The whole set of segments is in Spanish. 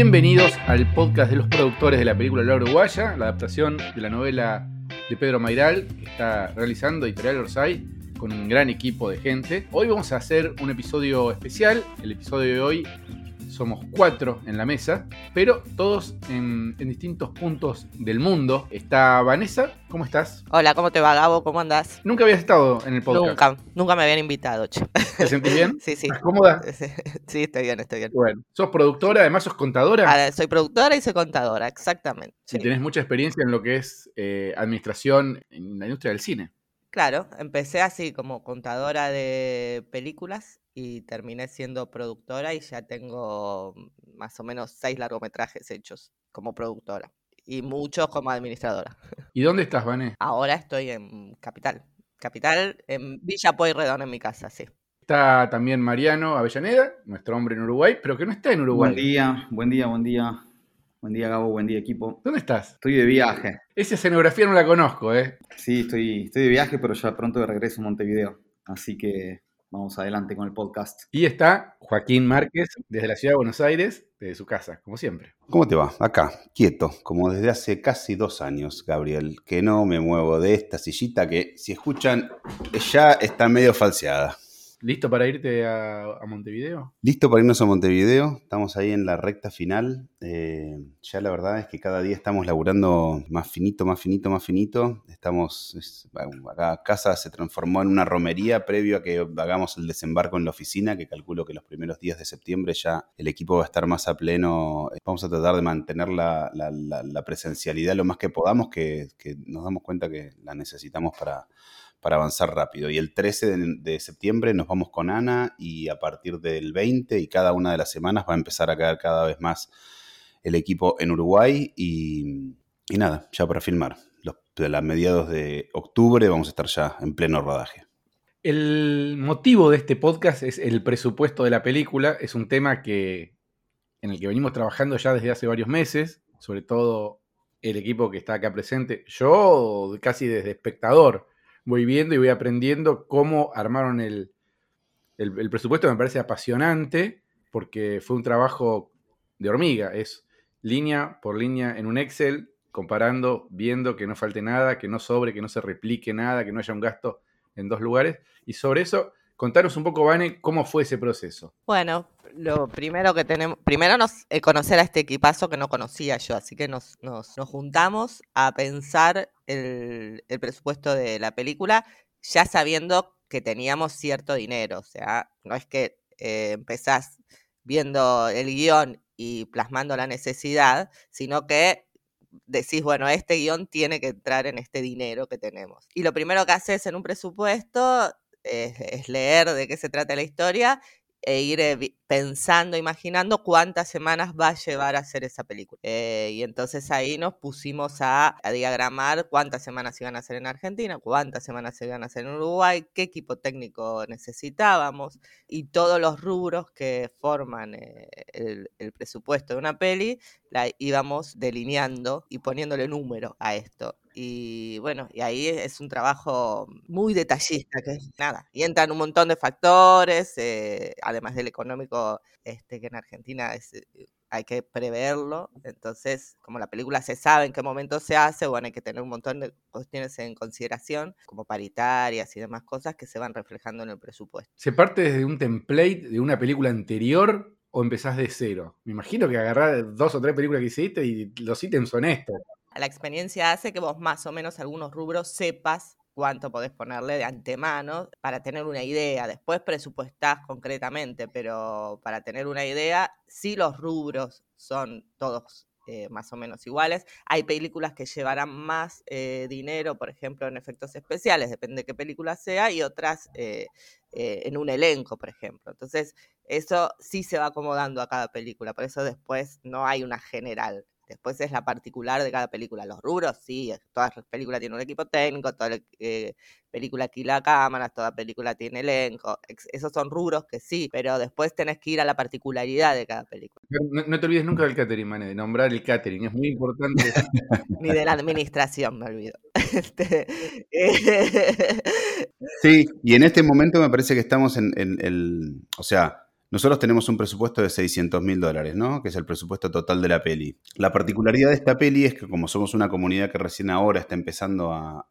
Bienvenidos al podcast de los productores de la película La Uruguaya, la adaptación de la novela de Pedro Mairal, que está realizando Editorial Orsay con un gran equipo de gente. Hoy vamos a hacer un episodio especial. El episodio de hoy somos cuatro en la mesa, pero todos en, distintos puntos del mundo. Está Vanessa, ¿cómo estás? Hola, ¿cómo te va, Gabo? ¿Cómo andás? Nunca habías estado en el podcast. Nunca, nunca me habían invitado, che. ¿Te sentís bien? Sí, sí. ¿Estás cómoda? Sí, estoy bien, estoy bien. Bueno, sos productora, además sos contadora. Ah, soy productora y soy contadora, exactamente. Y tenés mucha experiencia en lo que es eh, administración en la industria del cine. Claro, empecé así como contadora de películas y terminé siendo productora y ya tengo más o menos seis largometrajes hechos como productora y muchos como administradora. ¿Y dónde estás, Vané? Ahora estoy en Capital. Capital, en Villa Pueyrredón, en mi casa, sí. Está también Mariano Avellaneda, nuestro hombre en Uruguay, pero que no está en Uruguay. Buen día, buen día, buen día. Buen día, Gabo, buen día, equipo. ¿Dónde estás? Estoy de viaje. Esa escenografía no la conozco, ¿eh? Sí, estoy, estoy de viaje, pero ya pronto regreso a Montevideo. Así que vamos adelante con el podcast. Y está Joaquín Márquez, desde la ciudad de Buenos Aires, desde su casa, como siempre. ¿Cómo te va? Acá, quieto, como desde hace casi dos años, Gabriel, que no me muevo de esta sillita que, si escuchan, ya está medio falseada. ¿Listo para irte a, Montevideo? Listo para irnos a Montevideo. Estamos ahí en la recta final. Eh, ya la verdad es que cada día estamos laburando más finito, más finito, más finito. Estamos, acá casa se transformó en una romería previo a que hagamos el desembarco en la oficina, que calculo que los primeros días de septiembre ya el equipo va a estar más a pleno. Vamos a tratar de mantener la, presencialidad lo más que podamos, que nos damos cuenta que la necesitamos para para avanzar rápido. Y el 13 de, septiembre nos vamos con Ana y a partir del 20 y cada una de las semanas va a empezar a caer cada vez más el equipo en Uruguay y, nada, ya para filmar. Los, a mediados de octubre vamos a estar ya en pleno rodaje. El motivo de este podcast es el presupuesto de la película. Es un tema que, en el que venimos trabajando ya desde hace varios meses, sobre todo el equipo que está acá presente. Yo casi desde espectador voy viendo y voy aprendiendo cómo armaron el, el, presupuesto. Me parece apasionante porque fue un trabajo de hormiga. Es línea por línea en un Excel, comparando, viendo que no falte nada, que no sobre, que no se replique nada, que no haya un gasto en dos lugares. Y sobre eso, contanos un poco, Vane, cómo fue ese proceso. Bueno, lo primero que tenemos, primero nos eh, conocer a este equipazo que no conocía yo, así que nos, nos, juntamos a pensar el, presupuesto de la película, ya sabiendo que teníamos cierto dinero, o sea, no es que eh, empezás viendo el guion y plasmando la necesidad, sino que decís, bueno, este guion tiene que entrar en este dinero que tenemos. Y lo primero que haces en un presupuesto es, leer de qué se trata la historia e ir eh, pensando, imaginando cuántas semanas va a llevar a hacer esa película. Eh, y entonces ahí nos pusimos a, diagramar cuántas semanas iban a hacer en Argentina, cuántas semanas se iban a hacer en Uruguay, qué equipo técnico necesitábamos y todos los rubros que forman eh, el, el, presupuesto de una peli, la íbamos delineando y poniéndole número a esto. Y bueno, y ahí es un trabajo muy detallista, que es nada. Y entran un montón de factores, eh, además del económico, este, que en Argentina eh, hay que preverlo. Entonces, como la película se sabe en qué momento se hace, bueno, hay que tener un montón de cuestiones en consideración, como paritarias y demás cosas que se van reflejando en el presupuesto. ¿Se parte desde un template de una película anterior o empezás de cero? Me imagino que agarrar dos o tres películas que hiciste y los ítems son estos la experiencia hace que vos más o menos algunos rubros sepas cuánto podés ponerle de antemano para tener una idea. Después presupuestás concretamente, pero para tener una idea, si los rubros son todos eh, más o menos iguales. Hay películas que llevarán más eh, dinero, por ejemplo, en efectos especiales, depende de qué película sea, y otras eh, en un elenco, por ejemplo. Entonces, eso sí se va acomodando a cada película, por eso después no hay una general. Después es la particular de cada película. Los rubros, sí, todas las películas tienen un equipo técnico, toda eh, película alquila cámaras, toda película tiene elenco. Esos son rubros que sí, pero después tenés que ir a la particularidad de cada película. No, te olvides nunca del catering, Mane, de nombrar el catering, es muy importante. Ni de la administración, me olvido. Este, sí, y en este momento me parece que estamos en, el, o sea, nosotros tenemos un presupuesto de 600 mil dólares, ¿no? Que es el presupuesto total de la peli. La particularidad de esta peli es que como somos una comunidad que recién ahora está empezando a,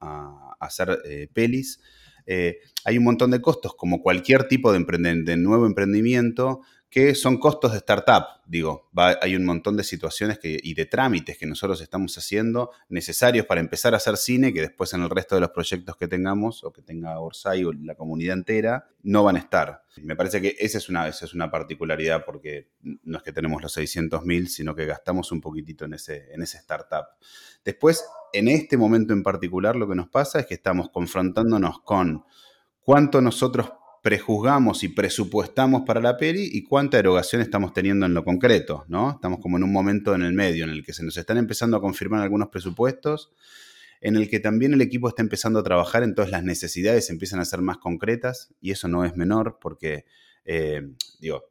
hacer eh, pelis, eh, hay un montón de costos, como cualquier tipo de, de nuevo emprendimiento, que son costos de startup. Digo, hay un montón de situaciones y de trámites que nosotros estamos haciendo necesarios para empezar a hacer cine, que después en el resto de los proyectos que tengamos, o que tenga Orsay o la comunidad entera, no van a estar. Me parece que esa es una, esa es una particularidad porque no es que tenemos los 600 mil, sino que gastamos un poquitito en ese, en ese startup. Después, en este momento en particular, lo que nos pasa es que estamos confrontándonos con cuánto nosotros prejuzgamos y presupuestamos para la peli y cuánta erogación estamos teniendo en lo concreto, ¿no? Estamos como en un momento en el medio en el que se nos están empezando a confirmar algunos presupuestos, en el que también el equipo está empezando a trabajar, entonces las necesidades empiezan a ser más concretas y eso no es menor porque, eh, digo,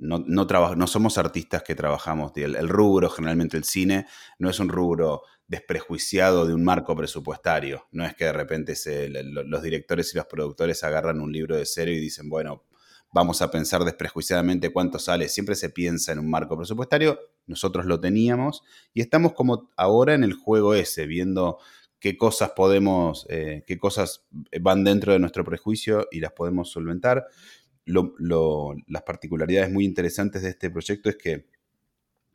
no, no, somos artistas que trabajamos, el, rubro, generalmente el cine, no es un rubro desprejuiciado de un marco presupuestario. No es que de repente los directores y los productores agarran un libro de cero y dicen, bueno, vamos a pensar desprejuiciadamente cuánto sale. Siempre se piensa en un marco presupuestario. Nosotros lo teníamos y estamos como ahora en el juego ese, viendo qué cosas podemos, eh, qué cosas van dentro de nuestro prejuicio y las podemos solventar. Las particularidades muy interesantes de este proyecto es que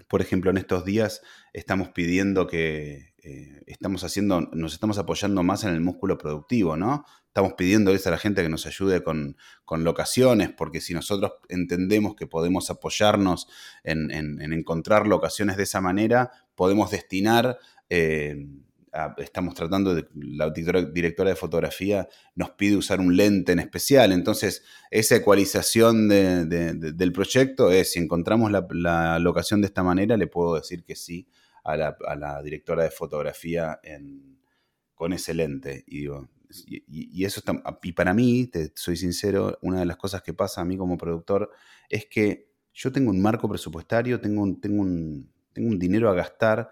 por ejemplo, en estos días estamos pidiendo que eh, estamos haciendo, nos estamos apoyando más en el músculo productivo, ¿no? Estamos pidiéndoles a la gente que nos ayude con, locaciones, porque si nosotros entendemos que podemos apoyarnos en, encontrar locaciones de esa manera, podemos destinar eh, estamos tratando de, la directora de fotografía nos pide usar un lente en especial, entonces esa ecualización del proyecto es, si encontramos la, locación de esta manera, le puedo decir que sí a la, directora de fotografía con ese lente. Y digo, y, eso y para mí, soy sincero, una de las cosas que pasa a mí como productor es que yo tengo un marco presupuestario, tengo tengo un, tengo un dinero a gastar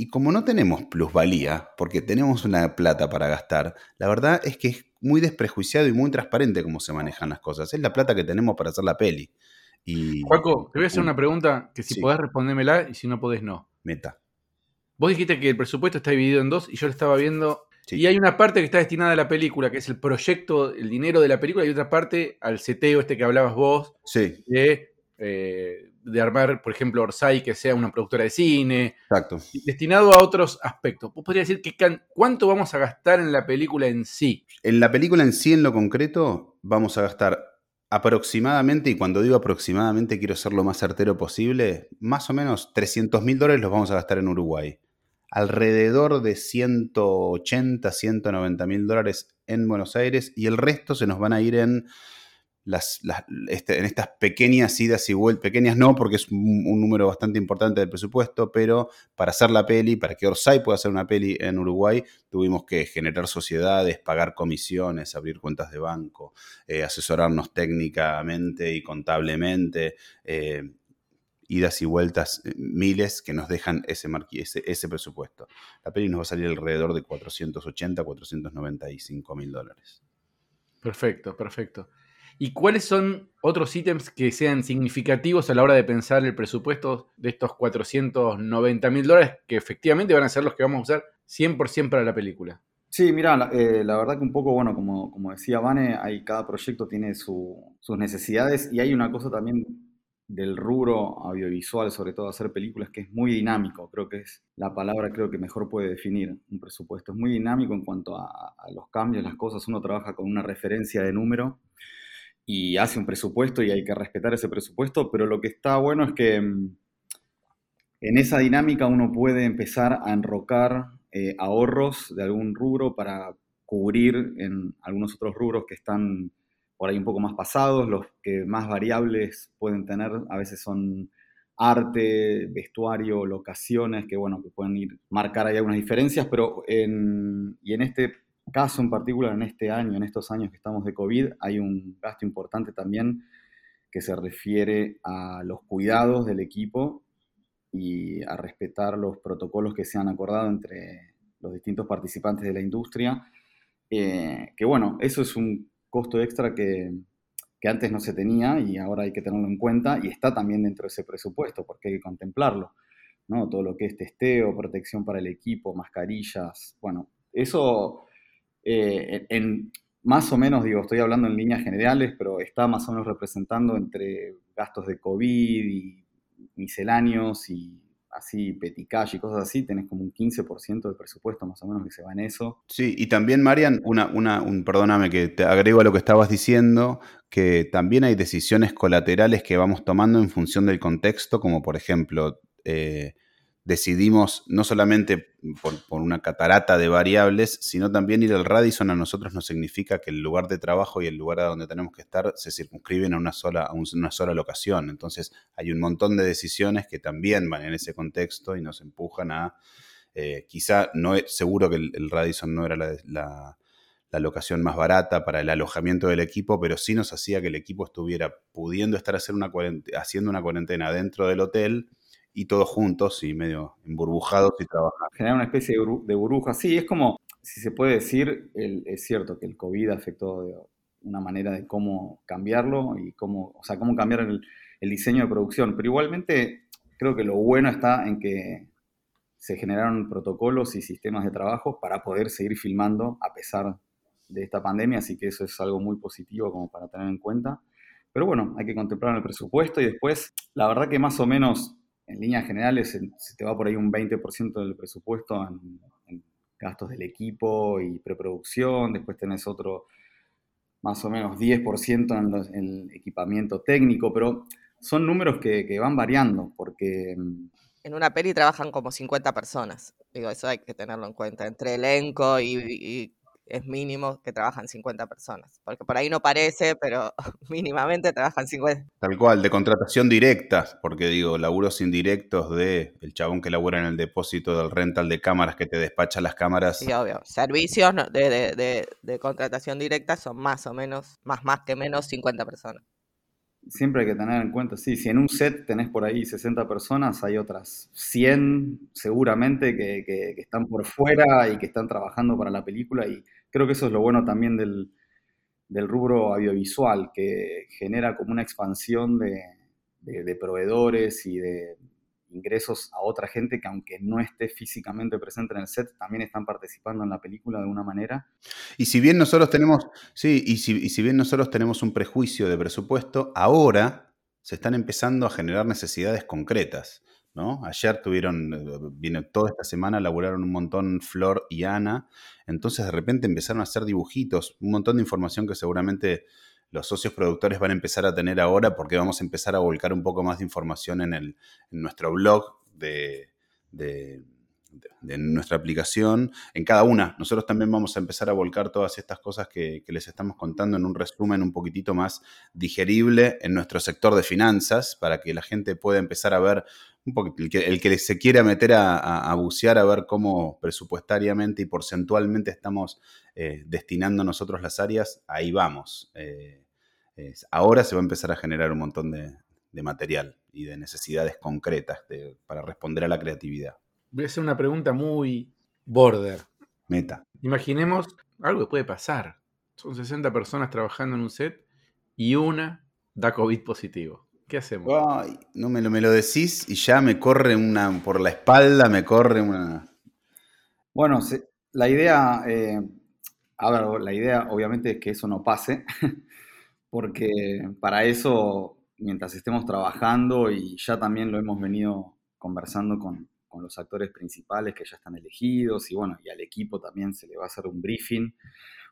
y como no tenemos plusvalía, porque tenemos una plata para gastar, la verdad es que es muy desprejuiciado y muy transparente cómo se manejan las cosas. Es la plata que tenemos para hacer la peli. Y, Juaco, te voy a hacer una pregunta que si podés respondérmela y si no podés, no. Meta. Vos dijiste que el presupuesto está dividido en dos y yo lo estaba viendo. Y hay una parte que está destinada a la película, que es el proyecto, el dinero de la película, y otra parte al seteo este que hablabas vos. Sí. De eh, de armar, por ejemplo, Orsay, que sea una productora de cine. Exacto. Destinado a otros aspectos. ¿Vos podrías decir que cuánto vamos a gastar en la película en sí? En la película en sí, en lo concreto, vamos a gastar aproximadamente, y cuando digo aproximadamente quiero ser lo más certero posible, más o menos 300 mil dólares los vamos a gastar en Uruguay. Alrededor de 180, 190 mil dólares en Buenos Aires y el resto se nos van a ir en este, en estas pequeñas idas y vueltas, pequeñas no, porque es un, número bastante importante del presupuesto, pero para hacer la peli, para que Orsay pueda hacer una peli en Uruguay, tuvimos que generar sociedades, pagar comisiones, abrir cuentas de banco, eh, asesorarnos técnicamente y contablemente. Eh, idas y vueltas eh, miles que nos dejan ese, ese, ese presupuesto. La peli nos va a salir alrededor de 480, 495 mil dólares. Perfecto, perfecto. ¿Y cuáles son otros ítems que sean significativos a la hora de pensar el presupuesto de estos 490 mil dólares que efectivamente van a ser los que vamos a usar 100% para la película? Sí, mira, eh, la, verdad que un poco, bueno, como, como decía Vane, hay, cada proyecto tiene sus necesidades y hay una cosa también del rubro audiovisual, sobre todo hacer películas, que es muy dinámico. Creo que es la palabra creo que mejor puede definir un presupuesto. Es muy dinámico en cuanto a, a los cambios, las cosas. Uno trabaja con una referencia de número y hace un presupuesto y hay que respetar ese presupuesto, pero lo que está bueno es que mm, en esa dinámica uno puede empezar a enrocar eh, ahorros de algún rubro para cubrir en algunos otros rubros que están por ahí un poco más pasados, los que más variables pueden tener, a veces son arte, vestuario, locaciones, que bueno, que pueden ir marcar ahí algunas diferencias, pero en, y en este caso en particular, en este año, en estos años que estamos de COVID, hay un gasto importante también que se refiere a los cuidados del equipo y a respetar los protocolos que se han acordado entre los distintos participantes de la industria. Eh, que bueno, eso es un costo extra que, que antes no se tenía y ahora hay que tenerlo en cuenta y está también dentro de ese presupuesto porque hay que contemplarlo. ¿no? Todo lo que es testeo, protección para el equipo, mascarillas, bueno, eso eh, en, más o menos, digo, estoy hablando en líneas generales, pero está más o menos representando entre gastos de COVID y misceláneos y así peticash y cosas así, tenés como un 15% del presupuesto más o menos que se va en eso. Sí, y también, Marian, una, una, un, perdóname que te agrego a lo que estabas diciendo, que también hay decisiones colaterales que vamos tomando en función del contexto, como por ejemplo, eh, decidimos no solamente por, una catarata de variables, sino también ir al Radisson a nosotros nos significa que el lugar de trabajo y el lugar a donde tenemos que estar se circunscriben a una sola, a una sola locación. Entonces hay un montón de decisiones que también van en ese contexto y nos empujan a, eh, quizá, no seguro que el, Radisson no era la, locación más barata para el alojamiento del equipo, pero sí nos hacía que el equipo estuviera pudiendo estar hacer una haciendo una cuarentena dentro del hotel y todos juntos y medio emburbujados y trabajar. Generar una especie de, burbuja. Sí, es como, si se puede decir, es cierto que el COVID afectó de una manera de cómo cambiarlo y cómo, o sea, cómo cambiar el, diseño de producción. Pero igualmente creo que lo bueno está en que se generaron protocolos y sistemas de trabajo para poder seguir filmando a pesar de esta pandemia, así que eso es algo muy positivo como para tener en cuenta. Pero bueno, hay que contemplar el presupuesto y después, la verdad que más o menos en líneas generales se, te va por ahí un 20% del presupuesto en, gastos del equipo y preproducción, después tenés otro más o menos 10% en, el equipamiento técnico, pero son números que, van variando porque... Mm, en una peli trabajan como 50 personas, eso hay que tenerlo en cuenta, entre elenco y es mínimo que trabajan 50 personas. Porque por ahí no parece, pero mínimamente trabajan 50. Tal cual, de contratación directa, porque digo, laburos indirectos de el chabón que labura en el depósito del rental de cámaras que te despacha las cámaras. Sí, obvio. Servicios de, de, de, contratación directa son más o menos, más, más que menos 50 personas siempre hay que tener en cuenta, sí, si en un set tenés por ahí 60 personas, hay otras 100 seguramente que, que, están por fuera y que están trabajando para la película y creo que eso es lo bueno también del, del rubro audiovisual, que genera como una expansión de, proveedores y de, ingresos a otra gente que aunque no esté físicamente presente en el set, también están participando en la película de una manera. Y si bien nosotros tenemos, sí, y si, bien nosotros tenemos un prejuicio de presupuesto, ahora se están empezando a generar necesidades concretas. ¿No? Ayer tuvieron, viene toda esta semana, laburaron un montón Flor y Ana, entonces de repente empezaron a hacer dibujitos, un montón de información que seguramente los socios productores van a empezar a tener ahora porque vamos a empezar a volcar un poco más de información en, el, nuestro blog de, de, nuestra aplicación, en cada una. Nosotros también vamos a empezar a volcar todas estas cosas que, les estamos contando en un resumen un poquitito más digerible en nuestro sector de finanzas para que la gente pueda empezar a ver un que, el que se quiera meter a, bucear a ver cómo presupuestariamente y porcentualmente estamos eh, destinando nosotros las áreas, ahí vamos. Eh, ahora se va a empezar a generar un montón de, material y de necesidades concretas para responder a la creatividad. Voy a hacer una pregunta muy border. Meta. Imaginemos algo que puede pasar. Son 60 personas trabajando en un set y una da COVID positivo. ¿Qué hacemos? no me lo, me lo decís y ya me corre una, por la espalda, me corre una... Bueno, la idea, eh, a ver, la idea obviamente es que eso no pase, porque para eso, mientras estemos trabajando y ya también lo hemos venido conversando con, los actores principales que ya están elegidos y bueno, y al equipo también se le va a hacer un briefing,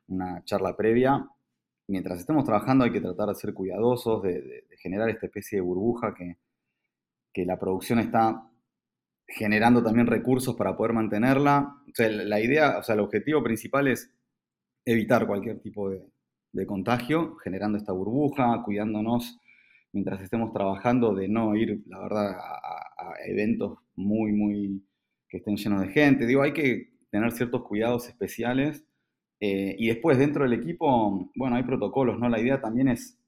una charla previa. Mientras estemos trabajando hay que tratar de ser cuidadosos, de, generar esta especie de burbuja que, que, la producción está generando también recursos para poder mantenerla. O sea, la idea, o sea, el objetivo principal es evitar cualquier tipo de, de contagio, generando esta burbuja, cuidándonos mientras estemos trabajando de no ir, la verdad, a, eventos muy, muy que estén llenos de gente. Digo, hay que tener ciertos cuidados especiales. Eh, y después, dentro del equipo, bueno, hay protocolos, ¿no? La idea también es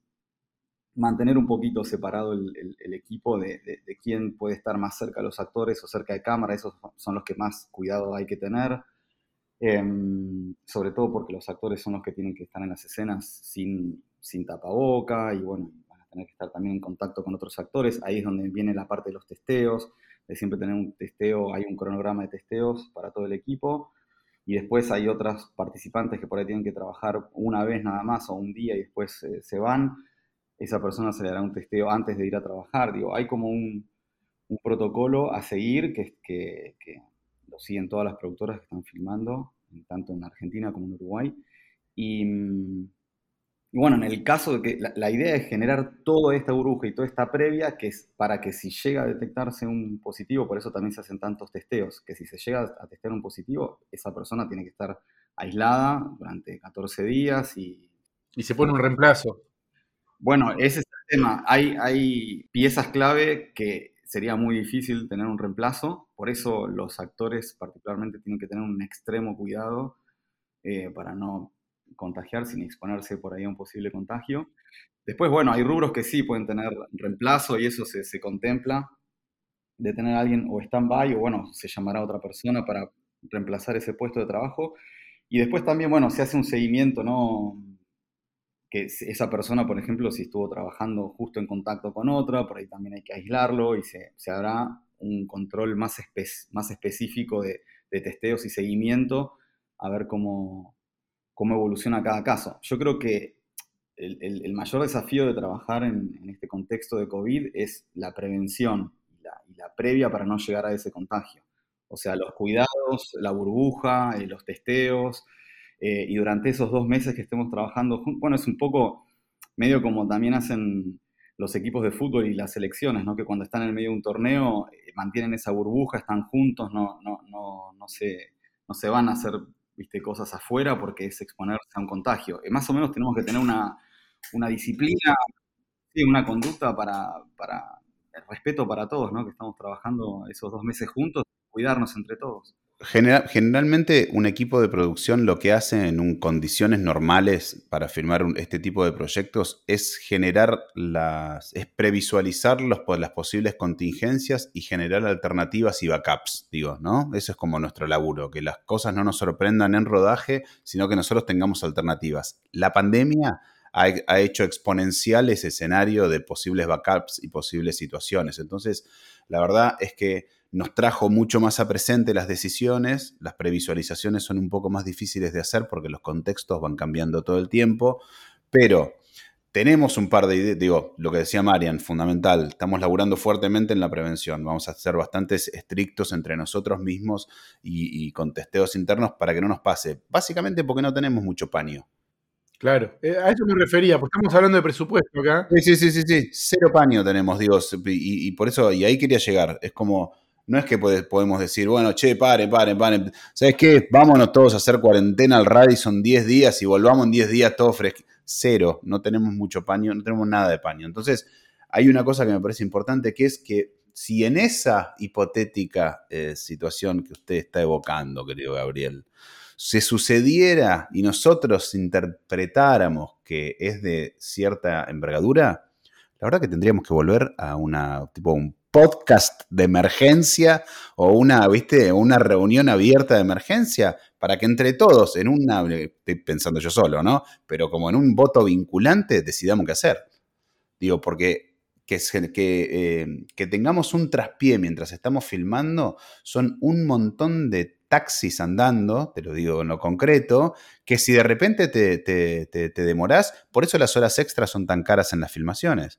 mantener un poquito separado el, equipo de, de, quién puede estar más cerca de los actores o cerca de cámara. Esos son los que más cuidado hay que tener. Em, sobre todo porque los actores son los que tienen que estar en las escenas sin sin tapaboca y bueno, tener que estar también en contacto con otros actores. Ahí es donde viene la parte de los testeos, de siempre tener un testeo, hay un cronograma de testeos para todo el equipo. Y después hay otras participantes que por ahí tienen que trabajar una vez nada más o un día y después eh, se van. Esa persona se le hará un testeo antes de ir a trabajar. Digo, hay como un, un protocolo a seguir que, que, que, lo siguen todas las productoras que están filmando, tanto en Argentina como en Uruguay. Y, mm, y bueno, en el caso de que la, la, idea es generar toda esta burbuja y toda esta previa, que es para que si llega a detectarse un positivo, por eso también se hacen tantos testeos, que si se llega a testear un positivo, esa persona tiene que estar aislada durante 14 días y... Y se pone un reemplazo. Bueno, ese es el tema. Hay, hay piezas clave que sería muy difícil tener un reemplazo, por eso los actores particularmente tienen que tener un extremo cuidado eh, para no contagiar sin exponerse por ahí a un posible contagio. Después, bueno, hay rubros que sí pueden tener reemplazo y eso se, se contempla de tener a alguien o stand-by o bueno, se llamará a otra persona para reemplazar ese puesto de trabajo. Y después también, bueno, se hace un seguimiento, ¿no? que esa persona, por ejemplo, si estuvo trabajando justo en contacto con otra, por ahí también hay que aislarlo y se, se hará un control más, más específico de, de, testeos y seguimiento a ver cómo, cómo evoluciona cada caso. Yo creo que el, el, el mayor desafío de trabajar en, este contexto de COVID es la prevención y la, previa para no llegar a ese contagio. O sea, los cuidados, la burbuja, eh, los testeos, eh, y durante esos dos meses que estemos trabajando, bueno, es un poco medio como también hacen los equipos de fútbol y las selecciones, ¿no? que cuando están en medio de un torneo eh, mantienen esa burbuja, están juntos, no se van a hacer ¿viste? cosas afuera porque es exponerse a un contagio. Eh, más o menos tenemos que tener una, una disciplina, sí, una conducta para, para el respeto para todos, ¿no? que estamos trabajando esos dos meses juntos, cuidarnos entre todos. General, generalmente un equipo de producción lo que hace en un, condiciones normales para firmar este tipo de proyectos es generar las, es previsualizar los, las posibles contingencias y generar alternativas y backups, digo, ¿no? Eso es como nuestro laburo, que las cosas no nos sorprendan en rodaje, sino que nosotros tengamos alternativas. La pandemia ha, ha hecho exponencial ese escenario de posibles backups y posibles situaciones. Entonces, la verdad es que nos trajo mucho más a presente las decisiones, las previsualizaciones son un poco más difíciles de hacer porque los contextos van cambiando todo el tiempo, pero tenemos un par de ideas, digo, lo que decía Marian, fundamental, estamos laburando fuertemente en la prevención, vamos a ser bastante estrictos entre nosotros mismos y, y con testeos internos para que no nos pase, básicamente porque no tenemos mucho paño. Claro, eh, a eso me refería, porque estamos hablando de presupuesto acá. Sí, sí, sí, sí, cero paño tenemos, digo, y, y por eso, y ahí quería llegar, es como no es que podemos decir, bueno, che, pare, pare, pare. ¿Sabes qué? Vámonos todos a hacer cuarentena al Radisson 10 días y volvamos en 10 días todo fresco. Cero, no tenemos mucho paño, no tenemos nada de paño. Entonces, hay una cosa que me parece importante, que es que si en esa hipotética eh, situación que usted está evocando, querido Gabriel, se sucediera y nosotros interpretáramos que es de cierta envergadura, la verdad que tendríamos que volver a una tipo un podcast de emergencia o una, ¿viste? una reunión abierta de emergencia para que entre todos, en una, estoy pensando yo solo, ¿no? Pero como en un voto vinculante, decidamos qué hacer. Digo, porque que, eh, que tengamos un traspié mientras estamos filmando son un montón de taxis andando, te lo digo en lo concreto, que si de repente te, te, te, te demorás, por eso las horas extras son tan caras en las filmaciones.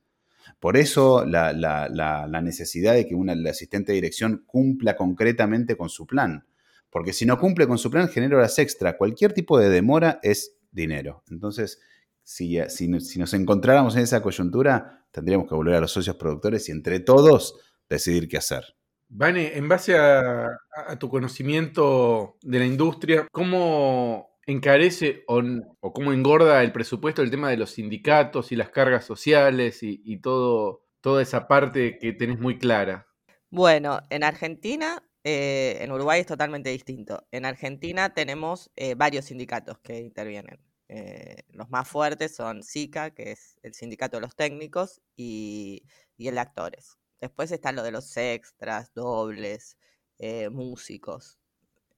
Por eso la, necesidad de que una, el asistente de dirección cumpla concretamente con su plan. Porque si no cumple con su plan, genera horas extra. Cualquier tipo de demora es dinero. Entonces, si, nos encontráramos en esa coyuntura, tendríamos que volver a los socios productores y entre todos decidir qué hacer. Vane, en base a tu conocimiento de la industria, ¿cómo encarece o, o, cómo engorda el presupuesto el tema de los sindicatos y las cargas sociales y, todo, toda esa parte que tenés muy clara? Bueno, en Argentina, eh, en Uruguay es totalmente distinto. En Argentina tenemos eh, varios sindicatos que intervienen. Eh, los más fuertes son SICA, que es el sindicato de los técnicos, y, y el de actores. Después están lo de los extras, dobles, músicos.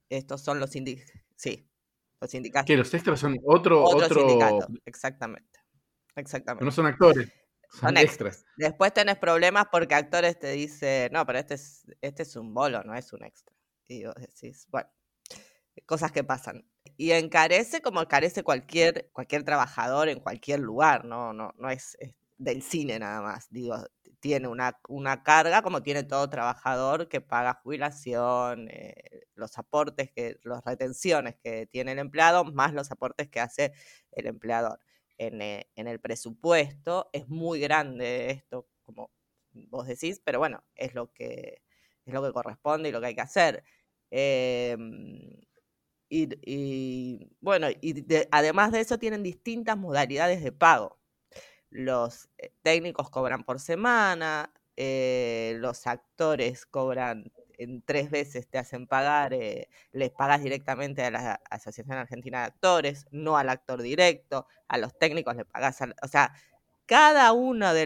Estos son los sindicatos. Sí, los sindicatos. Que los extras son otro, otro, otro... sindicato, exactamente. Exactamente. No son actores, son, Son extras. Después tenés problemas porque actores te dicen, no, pero este es, este es un bolo, no es un extra. Y vos decís, bueno, cosas que pasan. Y encarece como encarece cualquier, cualquier trabajador en cualquier lugar, no, no, no es, es del cine nada más. Digo, tiene una, una carga como tiene todo trabajador que paga jubilación, eh, los aportes, que, las retenciones que tiene el empleado, más los aportes que hace el empleador. En, eh, en el presupuesto es muy grande esto, como vos decís, pero bueno, es lo que, es lo que corresponde y lo que hay que hacer. Em, y, y, bueno, y de- además de eso tienen distintas modalidades de pago. Los eh, técnicos cobran por semana, eh, los actores cobran en tres veces, te hacen pagar, eh, les pagas directamente a la Asociación Argentina de Actores, no al actor directo, a los técnicos le pagas, o sea, cada uno de,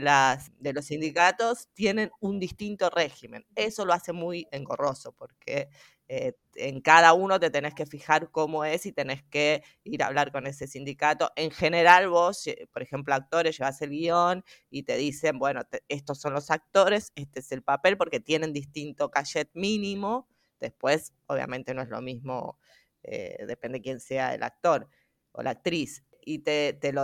de los sindicatos tienen un distinto régimen. Eso lo hace muy engorroso porque eh, en cada uno te tenés que fijar cómo es y tenés que ir a hablar con ese sindicato. En general vos, por ejemplo, actores, llevas el guion y te dicen, bueno, estos son los actores, este es el papel porque tienen distinto cachet mínimo. Después, obviamente no es lo mismo, eh, depende quién sea el actor o la actriz. Y te, te lo,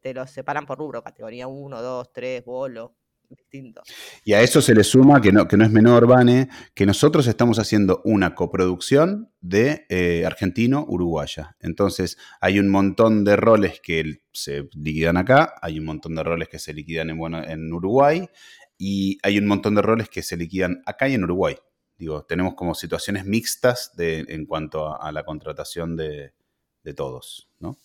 te lo separan por rubro, categoría 1, 2, 3, bolo, distinto. Y a eso se le suma, que no, que no es menor, Vane, que nosotros estamos haciendo una coproducción de eh, argentino-uruguaya. Entonces, hay un montón de roles que se liquidan acá, hay un montón de roles que se liquidan en, bueno, en Uruguay, y hay un montón de roles que se liquidan acá y en Uruguay. Digo, tenemos como situaciones mixtas de, en cuanto a, a la contratación de, de todos, ¿no?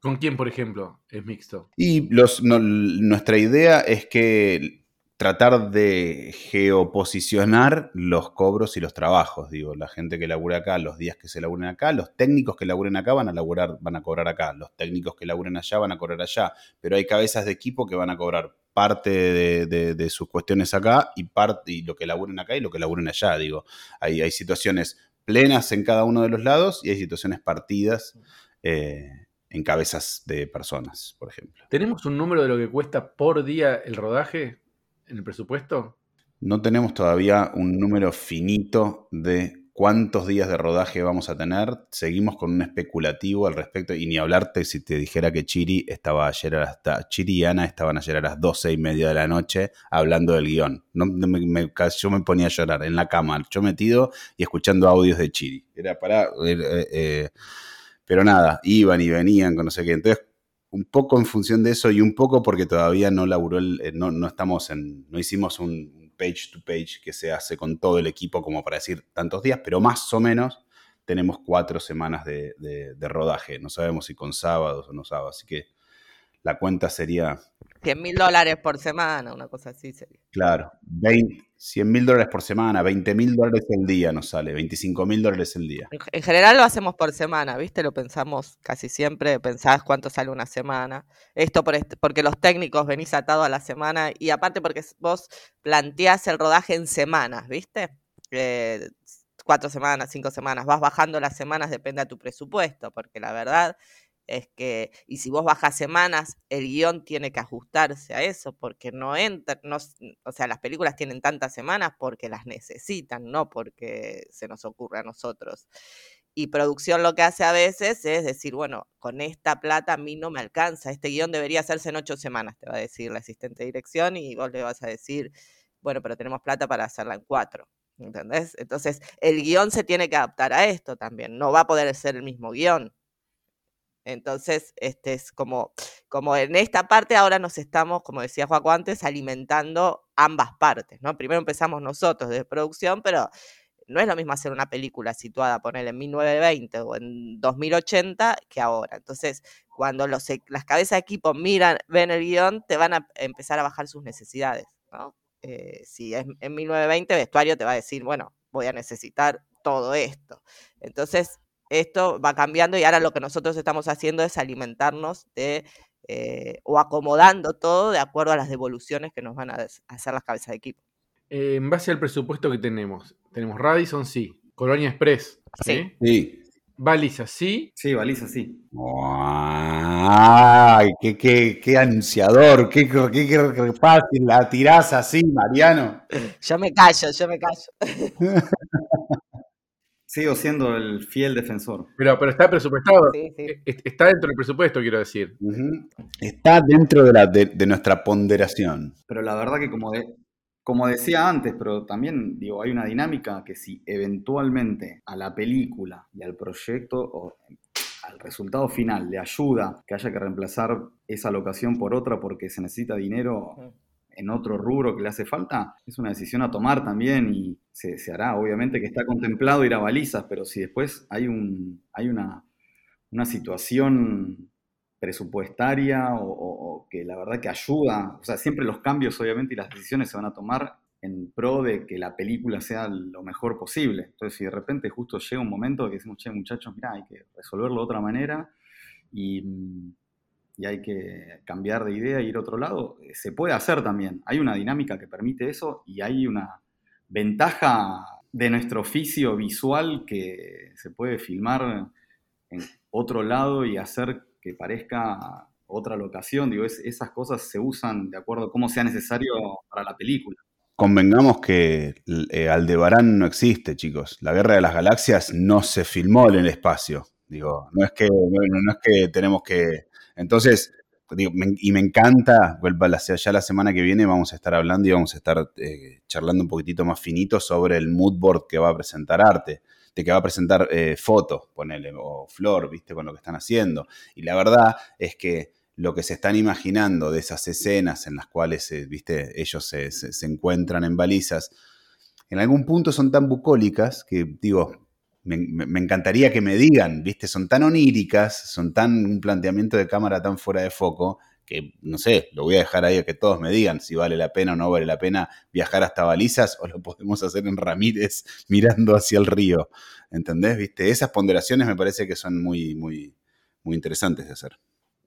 ¿Con quién, por ejemplo, es mixto? Y los, no, nuestra idea es que tratar de geoposicionar los cobros y los trabajos. Digo, la gente que labura acá, los días que se laburen acá, los técnicos que laburen acá van a laburar, van a cobrar acá, los técnicos que laburen allá van a cobrar allá. Pero hay cabezas de equipo que van a cobrar parte de, sus cuestiones acá y parte y lo que laburen acá y lo que laburen allá. Digo, hay, hay situaciones plenas en cada uno de los lados y hay situaciones partidas. Eh, en cabezas de personas, por ejemplo. ¿Tenemos un número de lo que cuesta por día el rodaje en el presupuesto? No tenemos todavía un número finito de cuántos días de rodaje vamos a tener. Seguimos con un especulativo al respecto y ni hablarte si te dijera que Chiri estaba ayer a las, Chiri y Ana estaban ayer a las doce y media de la noche hablando del guion. No, me, yo me ponía a llorar en la cama, yo metido y escuchando audios de Chiri. Era para... Eh, eh, pero nada, iban y venían con no sé qué. Entonces, un poco en función de eso y un poco porque todavía no laburó, el, eh, no, no estamos en, no hicimos un page to page que se hace con todo el equipo como para decir tantos días, pero más o menos tenemos cuatro semanas de, de, de rodaje. No sabemos si con sábados o no sábados, así que la cuenta sería... 100 mil dólares por semana, una cosa así sería. Claro, 20, 100 mil dólares por semana, 20 mil dólares el día nos sale, 25 mil dólares el día. En, en, general lo hacemos por semana, ¿viste? Lo pensamos casi siempre, pensás cuánto sale una semana. Esto por este, porque los técnicos venís atados a la semana y aparte porque vos planteás el rodaje en semanas, ¿viste? Eh, cuatro semanas, cinco semanas, vas bajando las semanas, depende de tu presupuesto, porque la verdad es que, y si vos bajas semanas, el guion tiene que ajustarse a eso, porque no entra, no, o sea, las películas tienen tantas semanas porque las necesitan, no porque se nos ocurre a nosotros. Y producción lo que hace a veces es decir, bueno, con esta plata a mí no me alcanza, este guion debería hacerse en ocho semanas, te va a decir la asistente de dirección, y vos le vas a decir, bueno, pero tenemos plata para hacerla en cuatro. ¿Entendés? Entonces, el guion se tiene que adaptar a esto también. No va a poder ser el mismo guion. Entonces, este es como, como en esta parte ahora nos estamos, como decía Juaco antes, alimentando ambas partes, ¿no? Primero empezamos nosotros de producción, pero no es lo mismo hacer una película situada, poner en 1920 o en 2080 que ahora. Entonces, cuando e, las cabezas de equipo miran, ven el guion, te van a empezar a bajar sus necesidades, ¿no? Eh, si es en 1920, vestuario te va a decir, bueno, voy a necesitar todo esto. Entonces, esto va cambiando y ahora lo que nosotros estamos haciendo es alimentarnos de eh, o acomodando todo de acuerdo a las devoluciones que nos van a hacer las cabezas de equipo. Eh, en base al presupuesto que tenemos, tenemos Radisson, sí. Colonia Express, sí. Sí. Baliza, ¿sí? Sí, baliza, sí. ¡Ay! ¡Qué, qué, qué anunciador! ¡Qué, qué, qué fácil! La tirás así, Mariano. Yo me callo, yo me callo. Sigo siendo el fiel defensor. Pero, pero está presupuestado. Sí, sí. E- Está dentro del presupuesto, quiero decir. Está dentro de, la, de, de nuestra ponderación. Pero la verdad que como, de- como decía antes, pero también digo, hay una dinámica que si eventualmente a la película y al proyecto o al resultado final le ayuda que haya que reemplazar esa locación por otra porque se necesita dinero en otro rubro que le hace falta, es una decisión a tomar también y se, hará. Obviamente que está contemplado ir a balizas, pero si después hay, un, hay una, una situación presupuestaria o, que la verdad que ayuda, o sea, siempre los cambios obviamente y las decisiones se van a tomar en pro de que la película sea lo mejor posible. Entonces, si de repente justo llega un momento que decimos, che, muchachos, mirá, hay que resolverlo de otra manera y, y hay que cambiar de idea e ir a otro lado, eh, se puede hacer también. Hay una dinámica que permite eso y hay una ventaja de nuestro oficio visual que se puede filmar en otro lado y hacer que parezca otra locación. Digo, es- esas cosas se usan de acuerdo a cómo sea necesario para la película. Convengamos que eh, Aldebarán no existe, chicos. La Guerra de las Galaxias no se filmó en el espacio. Digo, no es que, no es que tenemos que. Entonces, digo, me- y me encanta, ya la semana que viene vamos a estar hablando y vamos a estar eh, charlando un poquitito más finito sobre el mood board que va a presentar arte, de que va a presentar eh, fotos, ponele, o flor, viste, con lo que están haciendo. Y la verdad es que lo que se están imaginando de esas escenas en las cuales, eh, viste, ellos se- se encuentran en balizas, en algún punto son tan bucólicas que, digo, me, encantaría que me digan, viste, son tan oníricas, son tan un planteamiento de cámara tan fuera de foco, que, no sé, lo voy a dejar ahí a que todos me digan si vale la pena o no vale la pena viajar hasta balizas o lo podemos hacer en Ramírez mirando hacia el río, ¿entendés? Viste, esas ponderaciones me parece que son muy, muy, muy interesantes de hacer.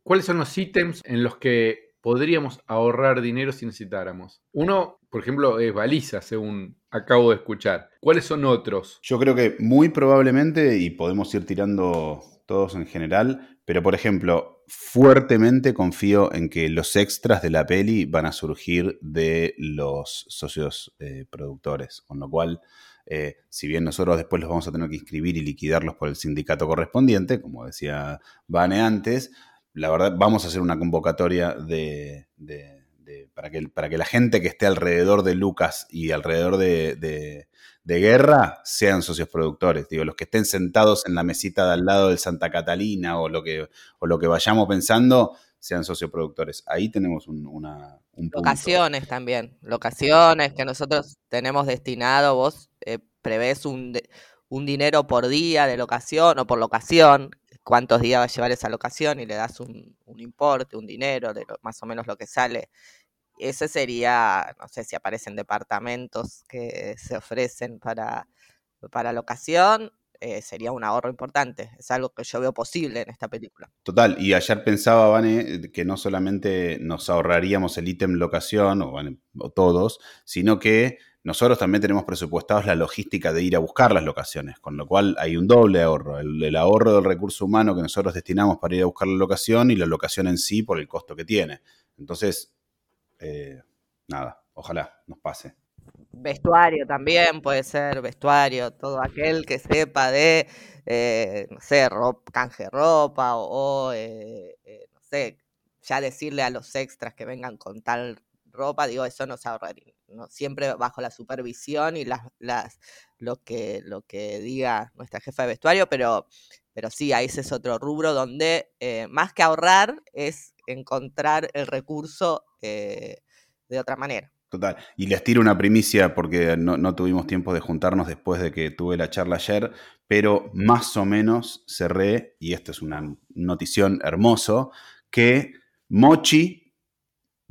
¿Cuáles son los ítems en los que podríamos ahorrar dinero si necesitáramos? Uno, por ejemplo, es baliza, según acabo de escuchar. ¿Cuáles son otros? Yo creo que muy probablemente, y podemos ir tirando todos en general, pero por ejemplo, fuertemente confío en que los extras de la peli van a surgir de los socios eh, productores, con lo cual, eh, si bien nosotros después los vamos a tener que inscribir y liquidarlos por el sindicato correspondiente, como decía Vane antes, la verdad vamos a hacer una convocatoria de, de- para, que, para que la gente que esté alrededor de Lucas y alrededor de, Guerra sean socios productores. Digo, los que estén sentados en la mesita de al lado del Santa Catalina o lo que, o lo que vayamos pensando sean socios productores. Ahí tenemos un, una. Locaciones también, locaciones que nosotros tenemos destinado, vos eh, prevés un, un dinero por día de locación o por locación, cuántos días va a llevar esa locación y le das un, importe, un dinero de lo- más o menos lo que sale. Ese sería, no sé si aparecen departamentos que se ofrecen para, para locación, eh, sería un ahorro importante, es algo que yo veo posible en esta película. Total, y ayer pensaba, Vane, que no solamente nos ahorraríamos el ítem locación, o todos, sino que nosotros también tenemos presupuestados la logística de ir a buscar las locaciones, con lo cual hay un doble ahorro, el, ahorro del recurso humano que nosotros destinamos para ir a buscar la locación y la locación en sí por el costo que tiene. Entonces, eh, nada, ojalá nos pase. Vestuario también puede ser, vestuario, todo aquel que sepa de, eh, no sé, canje ropa o, o, eh, eh, no sé, ya decirle a los extras que vengan con tal ropa, digo, eso nos ahorraría, ¿no? siempre bajo la supervisión y las, las, lo, que, lo que diga nuestra jefa de vestuario, pero, pero sí, ahí ese es otro rubro donde eh, más que ahorrar es encontrar el recurso eh, de otra manera. Total. Y les tiro una primicia porque no, no tuvimos tiempo de juntarnos después de que tuve la charla ayer, pero más o menos cerré, y esto es una notición hermoso, que Mochi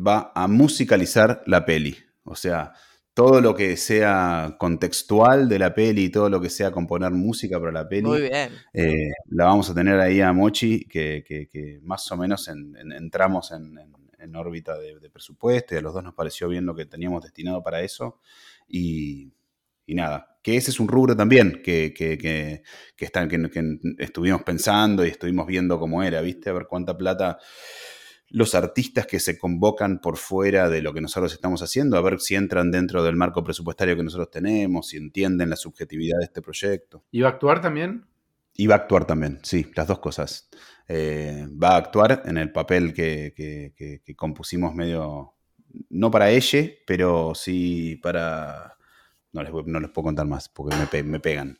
va a musicalizar la peli. O sea, todo lo que sea contextual de la peli y todo lo que sea componer música para la peli, Muy bien. eh, la vamos a tener ahí a Mochi, que, que- que más o menos en- en- entramos en, órbita de, de presupuesto y a los dos nos pareció bien lo que teníamos destinado para eso. Y, y nada, que ese es un rubro también que, que, que, que, están, que, estuvimos pensando y estuvimos viendo cómo era, ¿viste? A ver cuánta plata los artistas que se convocan por fuera de lo que nosotros estamos haciendo, a ver si entran dentro del marco presupuestario que nosotros tenemos, si entienden la subjetividad de este proyecto. ¿Y va a actuar también? Y va a actuar también, sí, las dos cosas. Eh, va a actuar en el papel que, que, compusimos medio, no para ella, pero sí para... No les, no les puedo contar más porque me, me pegan.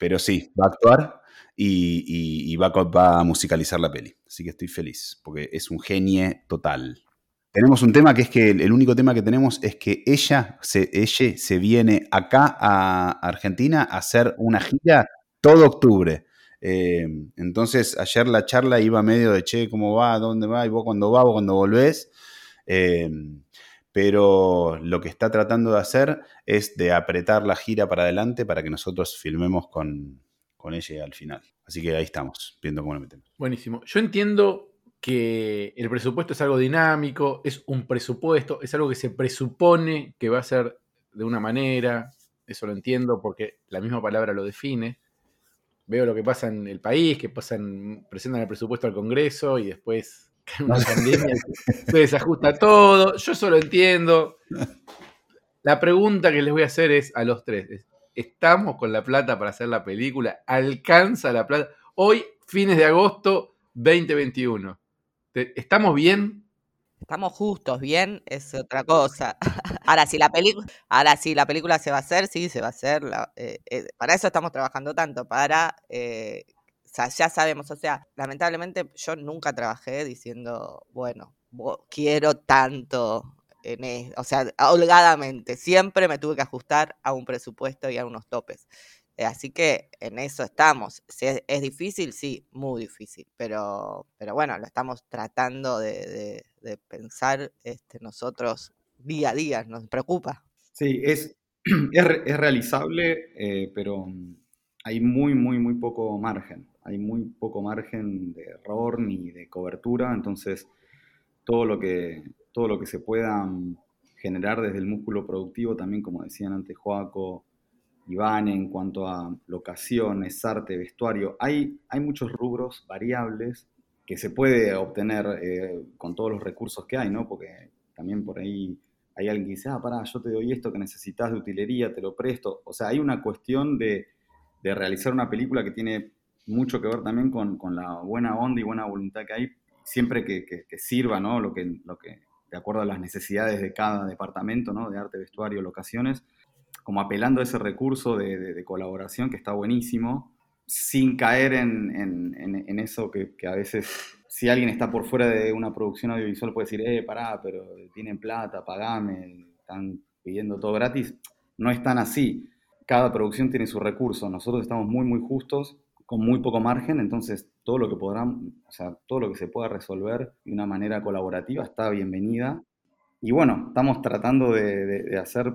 Pero sí, va a actuar y, va, a musicalizar la peli. Así que estoy feliz, porque es un genio total. Tenemos un tema que es que el único tema que tenemos es que ella se, ella se viene acá a Argentina a hacer una gira todo octubre. Eh, entonces, ayer la charla iba medio de, che, ¿cómo va? ¿Dónde va? Y vos cuando va, vos cuando volvés. Eh, pero lo que está tratando de hacer es de apretar la gira para adelante para que nosotros filmemos con, con ella al final. Así que ahí estamos, viendo cómo lo metemos. Buenísimo. Yo entiendo que el presupuesto es algo dinámico, es un presupuesto, es algo que se presupone que va a ser de una manera, eso lo entiendo porque la misma palabra lo define. Veo lo que pasa en el país, que pasan, presentan el presupuesto al Congreso y después una pandemia, se desajusta todo. Yo eso lo entiendo. La pregunta que les voy a hacer es a los tres, estamos con la plata para hacer la película, alcanza la plata. Hoy, fines de agosto 2021. ¿Estamos bien? Estamos justos, bien es otra cosa. Ahora, si la película, ahora si la película se va a hacer, sí, se va a hacer. Eh, eh, para eso estamos trabajando tanto, para eh, ya sabemos, o sea, lamentablemente yo nunca trabajé diciendo, bueno, quiero tanto o sea, holgadamente. Siempre me tuve que ajustar a un presupuesto y a unos topes. Eh, así que en eso estamos. es, difícil, sí, muy difícil, pero, pero bueno, lo estamos tratando de, pensar este, nosotros día a día, nos preocupa. Sí, es, es, realizable, eh, pero hay muy, muy, muy poco margen. Hay muy poco margen de error ni de cobertura, entonces todo lo que, todo lo que se pueda mm, generar desde el músculo productivo, también como decían antes Joaco, Iván, en cuanto a locaciones, arte, vestuario, hay, hay muchos rubros variables que se puede obtener eh, con todos los recursos que hay, ¿no? Porque también por ahí hay alguien que dice, ah, pará, yo te doy esto que necesitas de utilería, te lo presto. O sea, hay una cuestión de, realizar una película que tiene mucho que ver también con, la buena onda y buena voluntad que hay, siempre que, que sirva, ¿no? Lo que, lo que de acuerdo a las necesidades de cada departamento, ¿no? de arte, vestuario, locaciones, como apelando a ese recurso de, colaboración que está buenísimo, sin caer en, eso que, a veces, si alguien está por fuera de una producción audiovisual, puede decir, eh, pará, pero tienen plata, pagame, están pidiendo todo gratis. No es tan así. Cada producción tiene su recurso. Nosotros estamos muy, muy justos con muy poco margen, entonces todo lo que podrán, o sea, todo lo que se pueda resolver de una manera colaborativa está bienvenida. Y bueno, estamos tratando de, hacer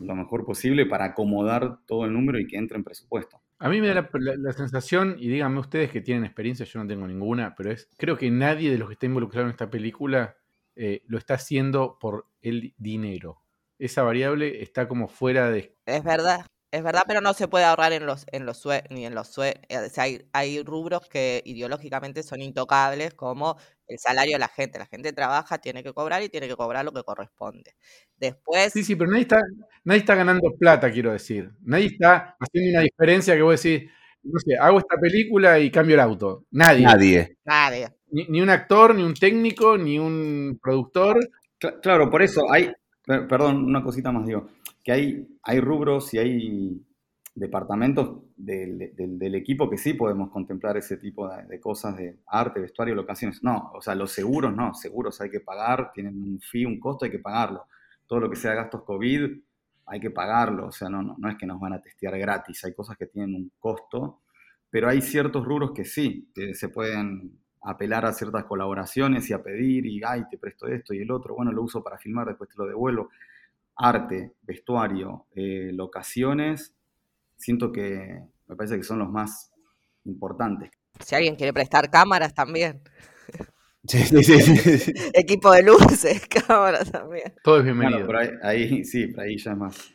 lo mejor posible para acomodar todo el número y que entre en presupuesto. A mí me da la, sensación, y díganme ustedes que tienen experiencia, yo no tengo ninguna, pero es, creo que nadie de los que está involucrado en esta película eh, lo está haciendo por el dinero. Esa variable está como fuera de... Es verdad. Es verdad, pero no se puede ahorrar en los, en los ni en los sue eh, hay, hay, rubros que ideológicamente son intocables, como el salario de la gente. La gente trabaja, tiene que cobrar y tiene que cobrar lo que corresponde. Después. Sí, sí, pero nadie está, nadie está ganando plata, quiero decir. Nadie está haciendo una diferencia que vos decís, no sé, hago esta película y cambio el auto. Nadie. Nadie. Nadie. Ni, ni un actor, ni un técnico, ni un productor. Claro, por eso hay. Perdón, una cosita más, digo que hay, hay rubros y hay departamentos del, equipo que sí podemos contemplar ese tipo de, cosas de arte, vestuario, locaciones. No, o sea, los seguros no, seguros hay que pagar, tienen un fee, un costo, hay que pagarlo. Todo lo que sea gastos COVID hay que pagarlo, o sea, no, no, no es que nos van a testear gratis, hay cosas que tienen un costo, pero hay ciertos rubros que sí, que se pueden apelar a ciertas colaboraciones y a pedir y, ay, te presto esto y el otro, bueno, lo uso para filmar, después te lo devuelvo arte, vestuario, eh, locaciones, siento que me parece que son los más importantes. Si alguien quiere prestar cámaras también. Sí, sí, sí, Equipo de luces, cámaras también. Todo es bienvenido. Bueno, ahí, sí, por ahí ya es más.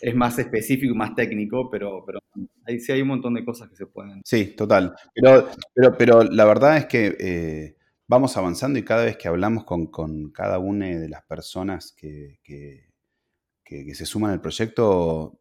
es más específico y más técnico, pero, pero ahí sí hay un montón de cosas que se pueden. Sí, total. Pero, pero, pero la verdad es que eh, vamos avanzando y cada vez que hablamos con, cada una de las personas que, que, se suman al proyecto,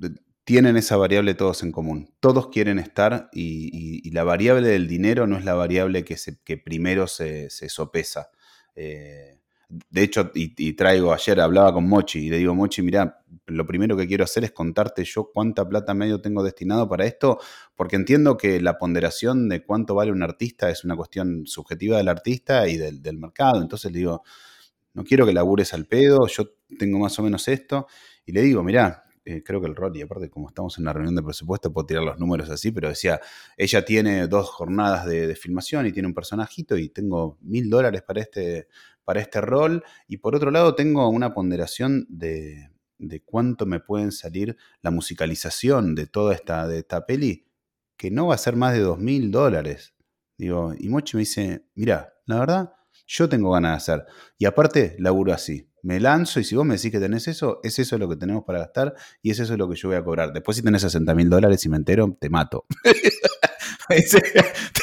tienen esa variable todos en común. Todos quieren estar y, la variable del dinero no es la variable que, se, que primero se, sopesa. Eh, de hecho, y, traigo, ayer hablaba con Mochi y le digo, Mochi, mira, lo primero que quiero hacer es contarte yo cuánta plata medio tengo destinado para esto, porque entiendo que la ponderación de cuánto vale un artista es una cuestión subjetiva del artista y del, mercado. Entonces le digo, no quiero que labures al pedo, yo tengo más o menos esto. Y le digo, mira, eh, creo que el rol, y aparte como estamos en la reunión de presupuesto, puedo tirar los números así, pero decía, ella tiene dos jornadas de, de filmación y tiene un personajito y tengo mil dólares para este, para este rol. Y por otro lado, tengo una ponderación de, cuánto me pueden salir la musicalización de toda esta, de esta peli, que no va a ser más de dos mil dólares. Digo, y Mochi me dice, mira, la verdad, yo tengo ganas de hacer. Y aparte, laburo así. Me lanzo y si vos me decís que tenés eso, es eso lo que tenemos para gastar y es eso lo que yo voy a cobrar. Después si tenés 60 mil dólares y me entero, te mato. te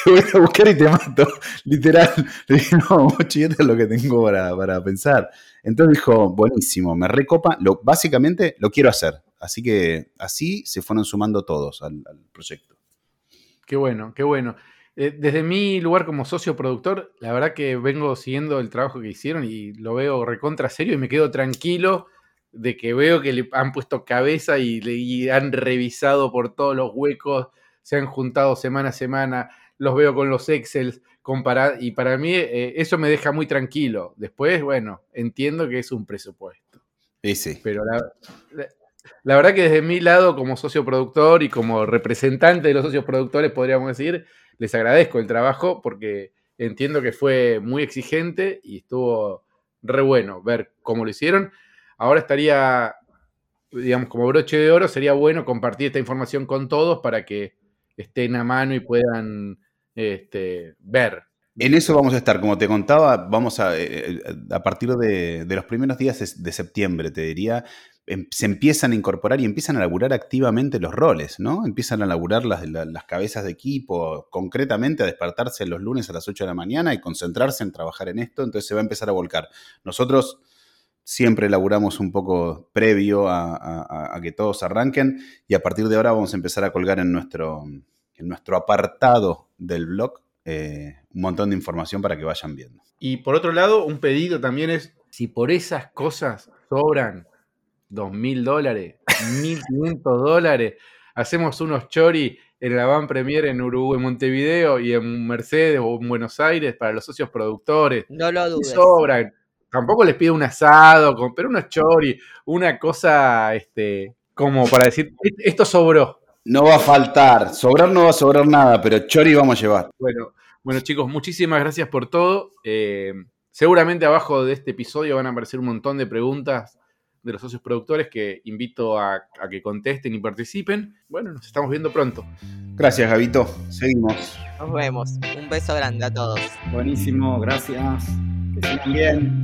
voy a buscar y te mato. Literal. Le dije, no, Mochi, es lo que tengo para, pensar. Entonces dijo, buenísimo, me recopa. Lo, básicamente lo quiero hacer. Así que así se fueron sumando todos al, proyecto. Qué bueno, qué bueno. Eh, desde mi lugar como socio productor, la verdad que vengo siguiendo el trabajo que hicieron y lo veo recontra serio y me quedo tranquilo de que veo que le han puesto cabeza y, y han revisado por todos los huecos se han juntado semana a semana, los veo con los Excel, comparar, y para mí eh, eso me deja muy tranquilo. Después, bueno, entiendo que es un presupuesto. Sí, sí. Pero la, verdad que desde mi lado, como socio productor y como representante de los socios productores, podríamos decir, les agradezco el trabajo porque entiendo que fue muy exigente y estuvo re bueno ver cómo lo hicieron. Ahora estaría, digamos, como broche de oro, sería bueno compartir esta información con todos para que estén a mano y puedan este, ver. En eso vamos a estar, como te contaba, vamos a, eh, eh, a partir de, los primeros días de septiembre, te diría, se empiezan a incorporar y empiezan a laburar activamente los roles, ¿no? Empiezan a laburar las, las cabezas de equipo, concretamente a despertarse los lunes a las 8 de la mañana y concentrarse en trabajar en esto, entonces se va a empezar a volcar. Nosotros siempre elaboramos un poco previo a, que todos arranquen y a partir de ahora vamos a empezar a colgar en nuestro, en nuestro apartado del blog eh, un montón de información para que vayan viendo. Y por otro lado, un pedido también es, si por esas cosas sobran dos mil dólares, mil quinientos dólares, hacemos unos chori en la Van Premier en Uruguay, en Montevideo y en Mercedes o en Buenos Aires para los socios productores. No lo dudes. sobran tampoco les pido un asado, pero unos chori, una cosa este, como para decir, esto sobró. No va a faltar, sobrar no va a sobrar nada, pero chori vamos a llevar. Bueno, bueno chicos, muchísimas gracias por todo. Eh, seguramente abajo de este episodio van a aparecer un montón de preguntas de los socios productores que invito a, a, que contesten y participen. Bueno, nos estamos viendo pronto. Gracias, Gabito. Seguimos. Nos vemos. Un beso grande a todos. Buenísimo, gracias. Que sigan bien.